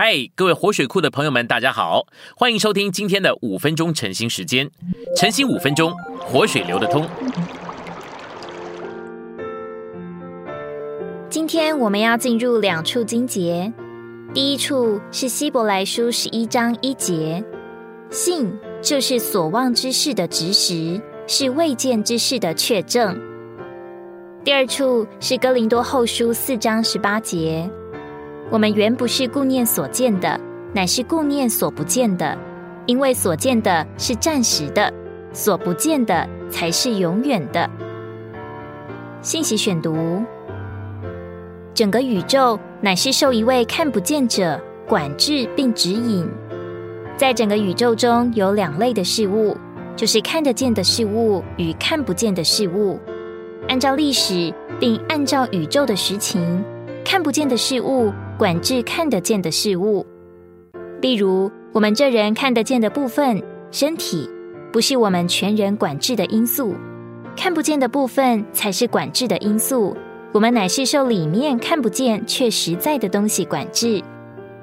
嗨，各位活水库的朋友们，大家好，欢迎收听今天的五分钟晨兴时间。晨兴五分钟，活水流得通。今天我们要进入两处经节，第一处是希伯来书十一章一节，信就是所望之事的执实，是未见之事的确证。第二处是哥林多后书四章十八节。我们原不是顾念所见的，乃是顾念所不见的，因为所见的是暂时的，所不见的才是永远的。信息选读：整个宇宙乃是受一位看不见者管制并指引。在整个宇宙中有两类的事物，就是看得见的事物与看不见的事物。按照历史，并按照宇宙的实情，看不见的事物。管制看得见的事物，例如我们这人看得见的部分身体，不是我们全人管制的因素；看不见的部分才是管制的因素。我们乃是受里面看不见却实在的东西管制。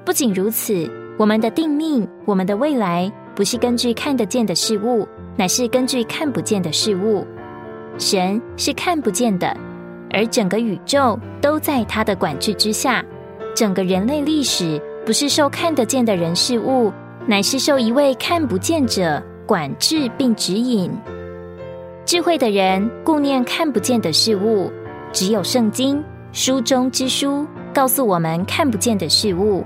不仅如此，我们的定命、我们的未来，不是根据看得见的事物，乃是根据看不见的事物。神是看不见的，而整个宇宙都在他的管制之下。整个人类历史不是受看得见的人事物，乃是受一位看不见者管制并指引。智慧的人顾念看不见的事物，只有圣经书中之书告诉我们看不见的事物。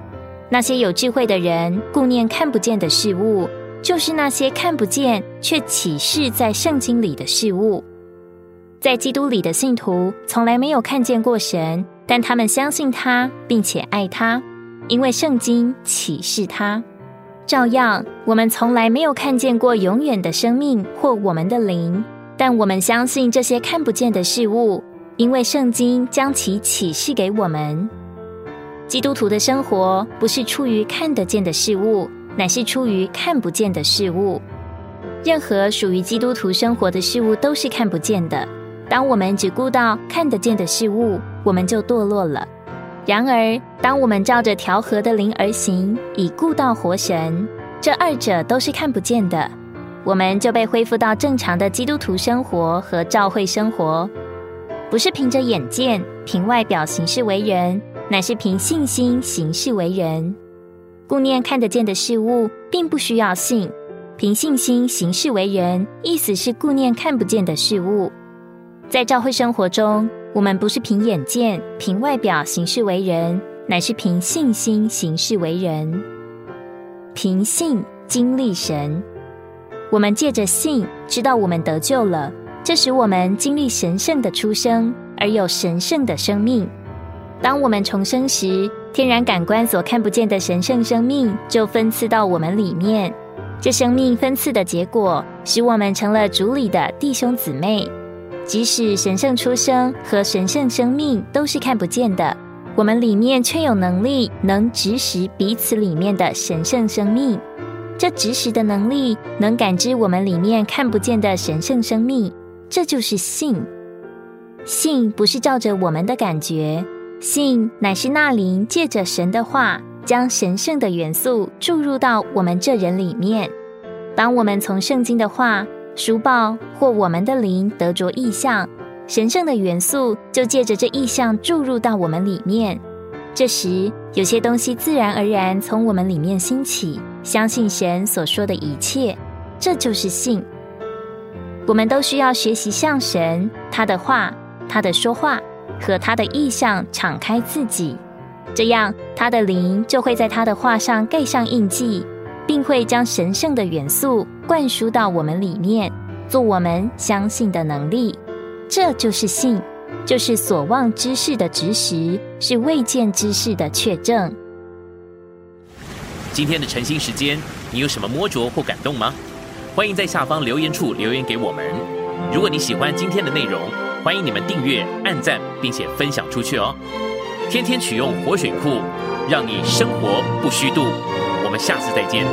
那些有智慧的人顾念看不见的事物，就是那些看不见却启示在圣经里的事物。在基督里的信徒从来没有看见过神。但他们相信他，并且爱他，因为圣经启示他。照样，我们从来没有看见过永远的生命或我们的灵，但我们相信这些看不见的事物，因为圣经将其启示给我们。基督徒的生活不是出于看得见的事物，乃是出于看不见的事物。任何属于基督徒生活的事物都是看不见的。当我们只顾到看得见的事物，我们就堕落了。然而，当我们照着调和的灵而行，以顾到活神，这二者都是看不见的，我们就被恢复到正常的基督徒生活和教会生活。不是凭着眼见、凭外表行事为人，乃是凭信心行事为人。顾念看得见的事物，并不需要信；凭信心行事为人，意思是顾念看不见的事物。在教会生活中，我们不是凭眼见、凭外表行事为人，乃是凭信心行事为人。凭信经历神，我们借着信知道我们得救了，这使我们经历神圣的出生，而有神圣的生命。当我们重生时，天然感官所看不见的神圣生命就分赐到我们里面。这生命分赐的结果，使我们成了主里的弟兄姊妹。即使神圣出生和神圣生命都是看不见的，我们里面却有能力能指使彼此里面的神圣生命。这指使的能力能感知我们里面看不见的神圣生命，这就是信。信不是照着我们的感觉，信乃是那灵借着神的话，将神圣的元素注入到我们这人里面。当我们从圣经的话。书报或我们的灵得着意象，神圣的元素就借着这意象注入到我们里面。这时，有些东西自然而然从我们里面兴起，相信神所说的一切，这就是信。我们都需要学习向神、他的话、他的说话和他的意象敞开自己，这样他的灵就会在他的话上盖上印记。并会将神圣的元素灌输到我们里面，做我们相信的能力。这就是信，就是所望之事的执实，是未见之事的确证。今天的晨兴时间，你有什么摸着或感动吗？欢迎在下方留言处留言给我们。如果你喜欢今天的内容，欢迎你们订阅、按赞，并且分享出去哦。天天取用活水库，让你生活不虚度。我们下次再见。